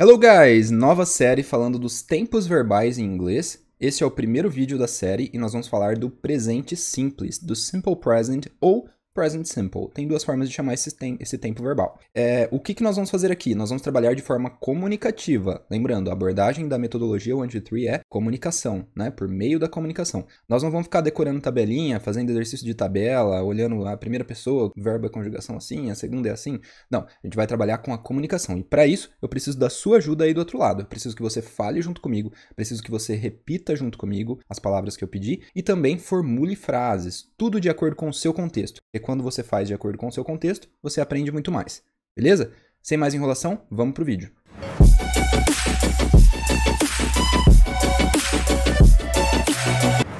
Hello guys! Nova série falando dos tempos verbais em inglês. Esse é o primeiro vídeo da série e nós vamos falar do presente simples, do simple present ou present simple. Tem duas formas de chamar esse, tem, esse tempo verbal. É, o que, que nós vamos fazer aqui? Nós vamos trabalhar de forma comunicativa. Lembrando, a abordagem da metodologia 123 é comunicação, né? Por meio da comunicação. Nós não vamos ficar decorando tabelinha, fazendo exercício de tabela, olhando a primeira pessoa, verbo é conjugação assim, a segunda é assim. Não, a gente vai trabalhar com a comunicação. E para isso, eu preciso da sua ajuda aí do outro lado. Eu preciso que você fale junto comigo, preciso que você repita junto comigo as palavras que eu pedi e também formule frases, tudo de acordo com o seu contexto. Quando você faz de acordo com o seu contexto, você aprende muito mais. Beleza? Sem mais enrolação, vamos pro vídeo.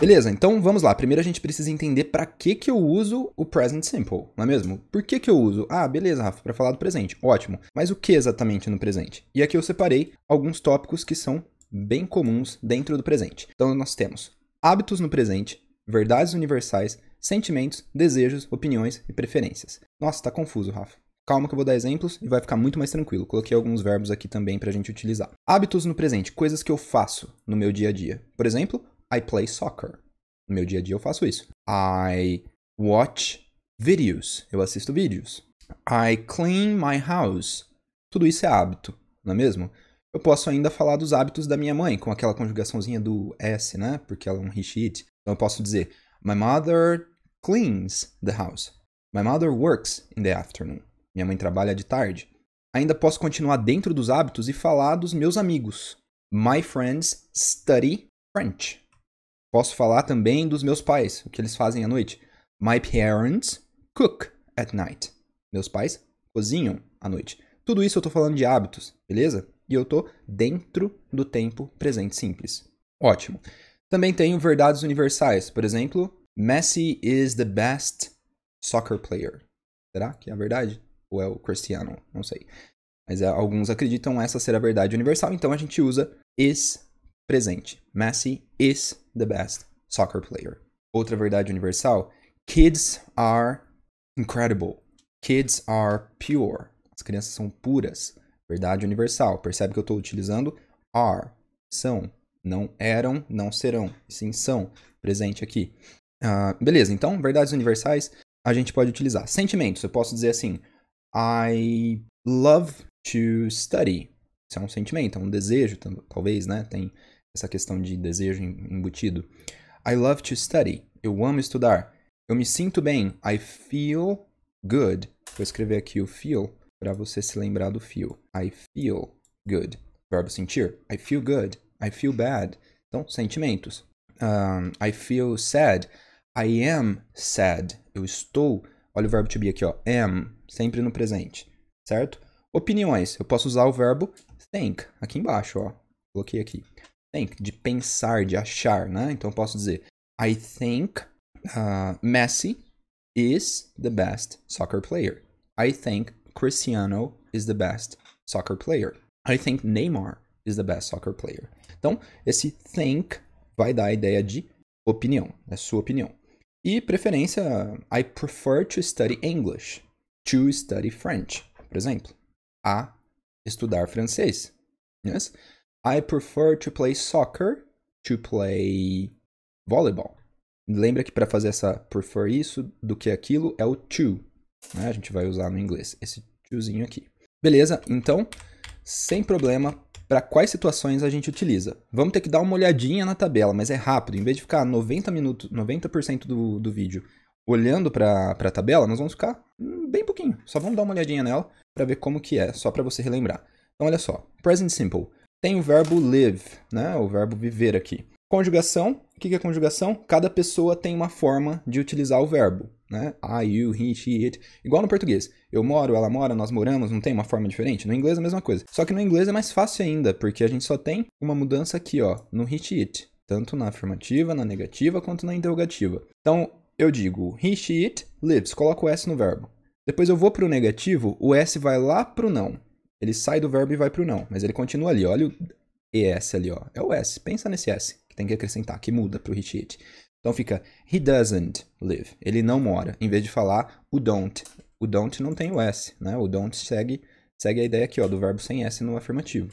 Beleza, então vamos lá. Primeiro a gente precisa entender para que que eu uso o present simple, não é mesmo? Por que que eu uso? Ah, beleza, Rafa, para falar do presente. Ótimo. Mas o que exatamente no presente? E aqui eu separei alguns tópicos que são bem comuns dentro do presente. Então nós temos hábitos no presente, verdades universais, sentimentos, desejos, opiniões e preferências. Nossa, tá confuso, Rafa. Calma que eu vou dar exemplos e vai ficar muito mais tranquilo. Coloquei alguns verbos aqui também pra gente utilizar. Hábitos no presente, coisas que eu faço no meu dia a dia. Por exemplo, I play soccer. No meu dia a dia eu faço isso. I watch videos. Eu assisto vídeos. I clean my house. Tudo isso é hábito, não é mesmo? Eu posso ainda falar dos hábitos da minha mãe, com aquela conjugaçãozinha do S, né? Porque ela é um he, she, Então eu posso dizer My mother cleans the house. My mother works in the afternoon. Minha mãe trabalha de tarde. Ainda posso continuar dentro dos hábitos e falar dos meus amigos. My friends study French. Posso falar também dos meus pais, o que eles fazem à noite. My parents cook at night. Meus pais cozinham à noite. Tudo isso eu estou falando de hábitos, beleza? E eu estou dentro do tempo presente simples. Ótimo. Também tenho verdades universais. Por exemplo, Messi is the best soccer player. Será que é a verdade? Ou é o Cristiano? Não sei. Mas é, alguns acreditam essa ser a verdade universal, então a gente usa is presente. Messi is the best soccer player. Outra verdade universal: kids are incredible. Kids are pure. As crianças são puras. Verdade universal. Percebe que eu estou utilizando are, são, não eram, não serão. Sim, são. Presente aqui. Uh, beleza, então, verdades universais a gente pode utilizar. Sentimentos, eu posso dizer assim: I love to study. Isso é um sentimento, é um desejo, talvez, né? Tem essa questão de desejo embutido. I love to study. Eu amo estudar. Eu me sinto bem. I feel good. Vou escrever aqui o feel para você se lembrar do feel. I feel good. Verbo sentir. I feel good. I feel bad. Então, sentimentos. Um, I feel sad. I am sad. Eu estou. Olha o verbo to be aqui, ó. Am. Sempre no presente. Certo? Opiniões. Eu posso usar o verbo think aqui embaixo, ó. Coloquei aqui. Think, de pensar, de achar, né? Então eu posso dizer I think uh, Messi is the best soccer player. I think Cristiano is the best soccer player. I think Neymar is the best soccer player. Então, esse think vai dar a ideia de opinião, é sua opinião. E preferência, I prefer to study English, to study French, por exemplo. A estudar francês. Yes? I prefer to play soccer, to play volleyball. Lembra que para fazer essa prefer isso do que aquilo é o to. Né? A gente vai usar no inglês esse tozinho aqui. Beleza? Então, sem problema, para quais situações a gente utiliza. Vamos ter que dar uma olhadinha na tabela, mas é rápido. Em vez de ficar 90 minutos, 90% do, do vídeo olhando para a tabela, nós vamos ficar bem pouquinho. Só vamos dar uma olhadinha nela para ver como que é, só para você relembrar. Então, olha só. Present Simple. Tem o verbo live, né? O verbo viver aqui. Conjugação. O que é conjugação? Cada pessoa tem uma forma de utilizar o verbo né? I, you, he, she, it. Igual no português. Eu moro, ela mora, nós moramos, não tem uma forma diferente? No inglês é a mesma coisa. Só que no inglês é mais fácil ainda, porque a gente só tem uma mudança aqui, ó, no he, she, it. Tanto na afirmativa, na negativa, quanto na interrogativa. Então, eu digo he, she, it lives. Coloco o S no verbo. Depois eu vou para o negativo, o S vai lá para o não. Ele sai do verbo e vai para o não. Mas ele continua ali. Olha o ES ali, ó. É o S. Pensa nesse S tem que acrescentar, que muda para o she, it. Então fica he doesn't live. Ele não mora. Em vez de falar o don't. O don't não tem o S, né? O don't segue Segue a ideia aqui, ó, do verbo sem S no afirmativo.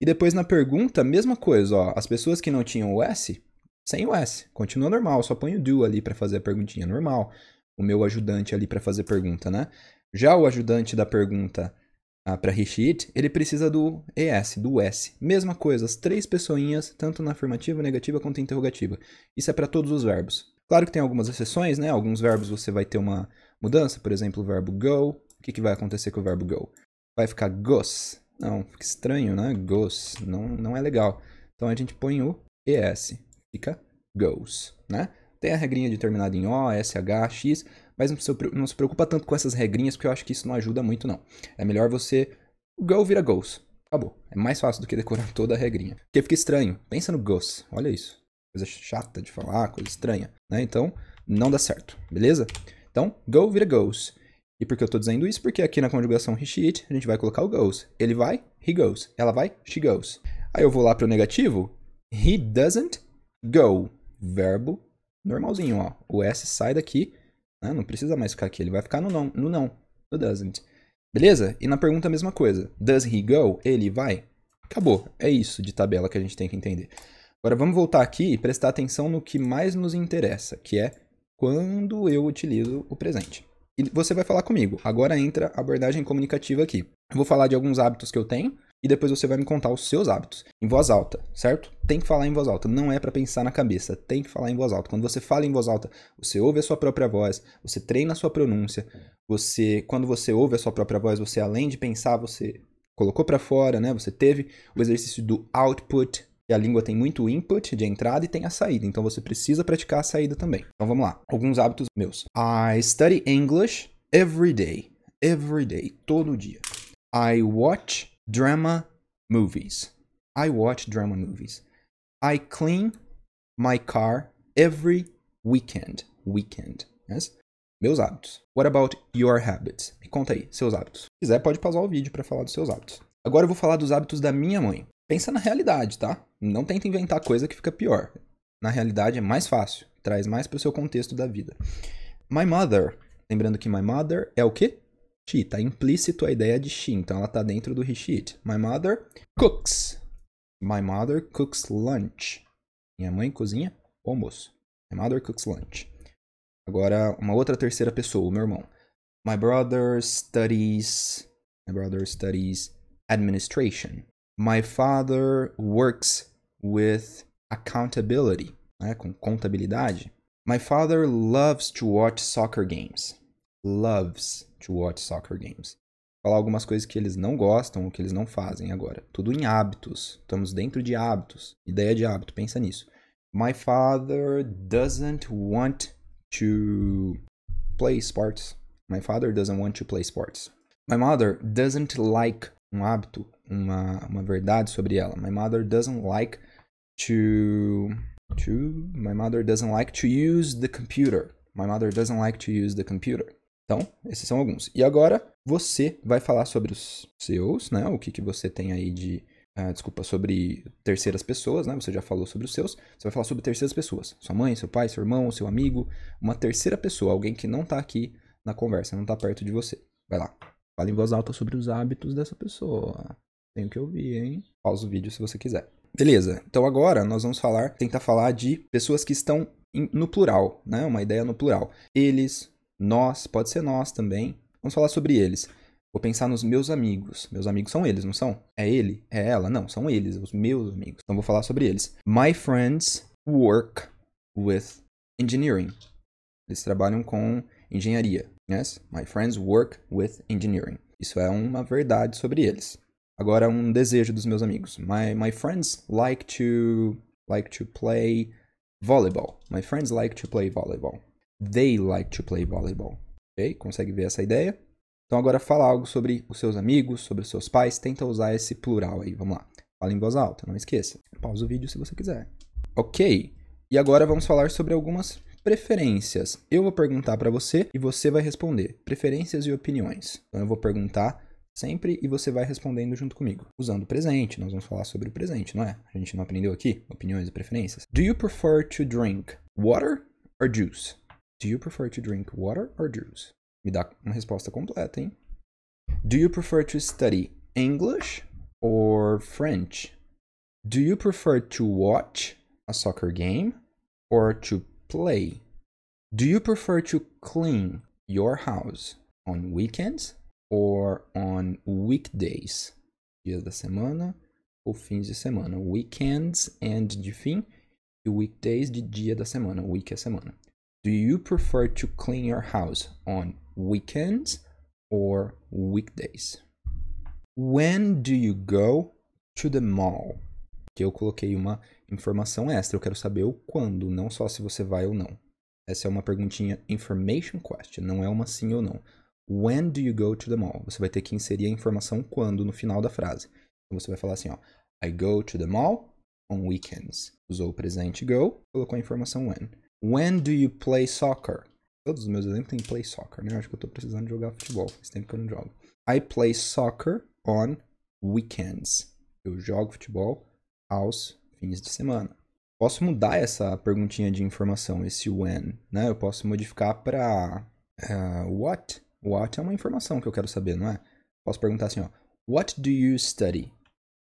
E depois na pergunta, mesma coisa, ó. As pessoas que não tinham o S, sem o S. Continua normal, só põe o do ali para fazer a perguntinha normal. O meu ajudante ali para fazer pergunta, né? Já o ajudante da pergunta ah, para Rishit, ele precisa do ES, do S. Mesma coisa, as três pessoinhas, tanto na afirmativa, negativa quanto interrogativa. Isso é para todos os verbos. Claro que tem algumas exceções, né? Alguns verbos você vai ter uma mudança, por exemplo, o verbo go. O que, que vai acontecer com o verbo go? Vai ficar goes. Não, fica estranho, né? Goes. Não, não é legal. Então a gente põe o ES. Fica goes, né? Tem a regrinha de terminado em O, SH, X, mas não se preocupa tanto com essas regrinhas, porque eu acho que isso não ajuda muito, não. É melhor você. Go vira goes. Acabou. É mais fácil do que decorar toda a regrinha. Porque fica estranho. Pensa no goes. Olha isso. Coisa chata de falar, coisa estranha. Né? Então, não dá certo. Beleza? Então, go vira goes. E por que eu estou dizendo isso? Porque aqui na conjugação he, she, it, a gente vai colocar o goes. Ele vai, he goes. Ela vai, she goes. Aí eu vou lá para o negativo. He doesn't go. Verbo normalzinho, ó. O S sai daqui, né? não precisa mais ficar aqui. Ele vai ficar no não, no não, no doesn't. Beleza? E na pergunta a mesma coisa. Does he go? Ele vai? Acabou. É isso de tabela que a gente tem que entender. Agora vamos voltar aqui e prestar atenção no que mais nos interessa, que é quando eu utilizo o presente. E você vai falar comigo. Agora entra a abordagem comunicativa aqui. Eu vou falar de alguns hábitos que eu tenho e depois você vai me contar os seus hábitos em voz alta, certo? Tem que falar em voz alta, não é para pensar na cabeça, tem que falar em voz alta. Quando você fala em voz alta, você ouve a sua própria voz, você treina a sua pronúncia, você, quando você ouve a sua própria voz, você além de pensar, você colocou para fora, né? Você teve o exercício do output, e a língua tem muito input de entrada e tem a saída, então você precisa praticar a saída também. Então vamos lá. Alguns hábitos meus. I study English every day. Every day, todo dia. I watch drama movies. I watch drama movies. I clean my car every weekend. Weekend. Yes? Meus hábitos. What about your habits? Me conta aí, seus hábitos. Se quiser, pode pausar o vídeo para falar dos seus hábitos. Agora eu vou falar dos hábitos da minha mãe. Pensa na realidade, tá? Não tenta inventar coisa que fica pior. Na realidade é mais fácil, traz mais para o seu contexto da vida. My mother, lembrando que my mother é o quê? She, tá implícito a ideia de she, então ela tá dentro do he, she, My mother cooks. My mother cooks lunch. Minha mãe cozinha o almoço. My mother cooks lunch. Agora, uma outra terceira pessoa, o meu irmão. My brother studies. My brother studies administration. My father works with accountability, né, com contabilidade. My father loves to watch soccer games. Loves to watch soccer games. Falar algumas coisas que eles não gostam ou que eles não fazem agora. Tudo em hábitos. Estamos dentro de hábitos. Ideia de hábito, pensa nisso. My father doesn't want to play sports. My father doesn't want to play sports. My mother doesn't like um hábito uma, uma verdade sobre ela. My mother doesn't like to to my mother doesn't like to use the computer. My mother doesn't like to use the computer. Então, esses são alguns. E agora você vai falar sobre os seus, né? O que, que você tem aí de. Uh, desculpa, sobre terceiras pessoas, né? Você já falou sobre os seus. Você vai falar sobre terceiras pessoas. Sua mãe, seu pai, seu irmão, seu amigo. Uma terceira pessoa, alguém que não tá aqui na conversa, não tá perto de você. Vai lá. Fala em voz alta sobre os hábitos dessa pessoa. Tenho que ouvir, hein? Pausa o vídeo se você quiser. Beleza, então agora nós vamos falar, tentar falar de pessoas que estão no plural, né? Uma ideia no plural. Eles, nós, pode ser nós também. Vamos falar sobre eles. Vou pensar nos meus amigos. Meus amigos são eles, não são? É ele? É ela? Não, são eles, os meus amigos. Então vou falar sobre eles. My friends work with engineering. Eles trabalham com engenharia. Yes? My friends work with engineering. Isso é uma verdade sobre eles. Agora um desejo dos meus amigos. My my friends like to like to play volleyball. My friends like to play volleyball. They like to play volleyball. Ok? Consegue ver essa ideia? Então agora fala algo sobre os seus amigos, sobre os seus pais. Tenta usar esse plural aí. Vamos lá. Fala em voz alta, não esqueça. Pausa o vídeo se você quiser. Ok. E agora vamos falar sobre algumas preferências. Eu vou perguntar para você e você vai responder. Preferências e opiniões. Então eu vou perguntar sempre e você vai respondendo junto comigo. Usando o presente, nós vamos falar sobre o presente, não é? A gente não aprendeu aqui opiniões e preferências. Do you prefer to drink water or juice? Do you prefer to drink water or juice? Me dá uma resposta completa, hein? Do you prefer to study English or French? Do you prefer to watch a soccer game or to play? Do you prefer to clean your house on weekends or on weekdays? Dias da semana ou fins de semana. Weekends and de fim e weekdays de dia da semana. Week é semana. Do you prefer to clean your house on weekends or weekdays? When do you go to the mall? Que eu coloquei uma informação extra. Eu quero saber o quando, não só se você vai ou não. Essa é uma perguntinha information question, não é uma sim ou não. When do you go to the mall? Você vai ter que inserir a informação quando no final da frase. Então você vai falar assim, ó. I go to the mall on weekends. Usou o presente go, colocou a informação when. When do you play soccer? Todos os meus exemplos têm play soccer, né? Acho que eu tô precisando jogar futebol. Faz tempo que eu não jogo. I play soccer on weekends. Eu jogo futebol aos fins de semana. Posso mudar essa perguntinha de informação, esse when, né? Eu posso modificar para uh, what. What é uma informação que eu quero saber, não é? Posso perguntar assim, ó. What do you study?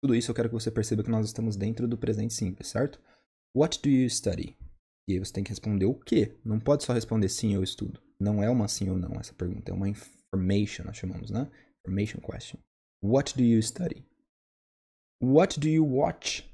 Tudo isso eu quero que você perceba que nós estamos dentro do presente simples, certo? What do you study? E aí você tem que responder o quê? Não pode só responder sim, eu estudo. Não é uma sim ou não essa pergunta, é uma information, nós chamamos, né? Information question. What do you study? What do you watch?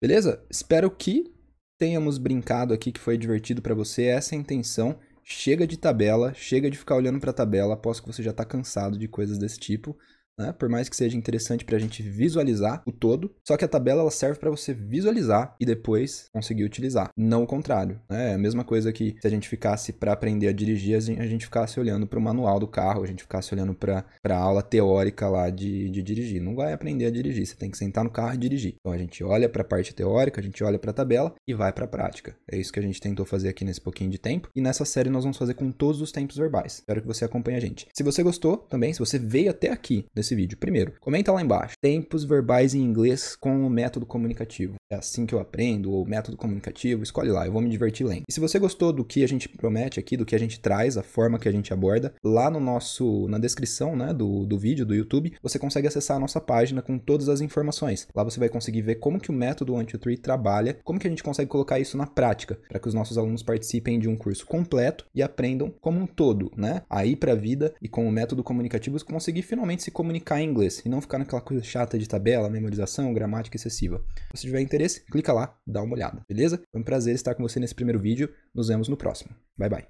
Beleza? Espero que tenhamos brincado aqui, que foi divertido para você. Essa é a intenção. Chega de tabela, chega de ficar olhando para a tabela. Aposto que você já está cansado de coisas desse tipo né? Por mais que seja interessante para a gente visualizar o todo, só que a tabela ela serve para você visualizar e depois conseguir utilizar, não o contrário. Né? É a mesma coisa que se a gente ficasse para aprender a dirigir, a gente ficasse olhando para o manual do carro, a gente ficasse olhando para a aula teórica lá de, de dirigir. Não vai aprender a dirigir, você tem que sentar no carro e dirigir. Então a gente olha para a parte teórica, a gente olha para a tabela e vai para a prática. É isso que a gente tentou fazer aqui nesse pouquinho de tempo. E nessa série nós vamos fazer com todos os tempos verbais. Espero que você acompanhe a gente. Se você gostou também, se você veio até aqui nesse vídeo, primeiro, comenta lá embaixo. Tempos verbais em inglês com o método comunicativo. É assim que eu aprendo, ou método comunicativo, escolhe lá, eu vou me divertir lendo. E se você gostou do que a gente promete aqui, do que a gente traz, a forma que a gente aborda, lá no nosso, na descrição, né, do, do vídeo do YouTube, você consegue acessar a nossa página com todas as informações. Lá você vai conseguir ver como que o método 123 trabalha, como que a gente consegue colocar isso na prática, para que os nossos alunos participem de um curso completo e aprendam como um todo, né, aí para a vida e com o método comunicativo conseguir finalmente se comunicar em inglês e não ficar naquela coisa chata de tabela, memorização, gramática excessiva. Se tiver interesse, clica lá, dá uma olhada, beleza? Foi um prazer estar com você nesse primeiro vídeo. Nos vemos no próximo. Bye bye.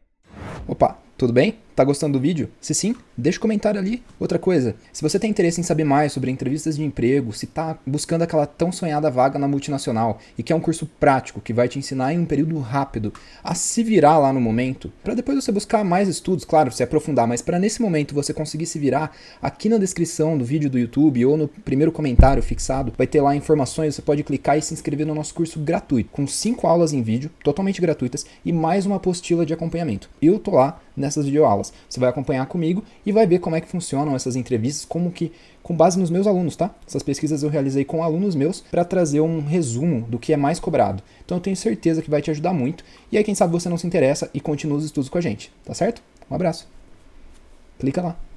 Opa, tudo bem? Tá gostando do vídeo? Se sim, deixa um comentário ali. Outra coisa, se você tem interesse em saber mais sobre entrevistas de emprego, se tá buscando aquela tão sonhada vaga na multinacional e quer um curso prático que vai te ensinar em um período rápido a se virar lá no momento, para depois você buscar mais estudos, claro, se aprofundar, mas para nesse momento você conseguir se virar, aqui na descrição do vídeo do YouTube ou no primeiro comentário fixado, vai ter lá informações, você pode clicar e se inscrever no nosso curso gratuito, com cinco aulas em vídeo, totalmente gratuitas e mais uma apostila de acompanhamento. Eu tô lá nessas videoaulas. Você vai acompanhar comigo e vai ver como é que funcionam essas entrevistas, como que com base nos meus alunos, tá? Essas pesquisas eu realizei com alunos meus para trazer um resumo do que é mais cobrado. Então eu tenho certeza que vai te ajudar muito. E aí quem sabe você não se interessa e continua os estudos com a gente, tá certo? Um abraço. Clica lá.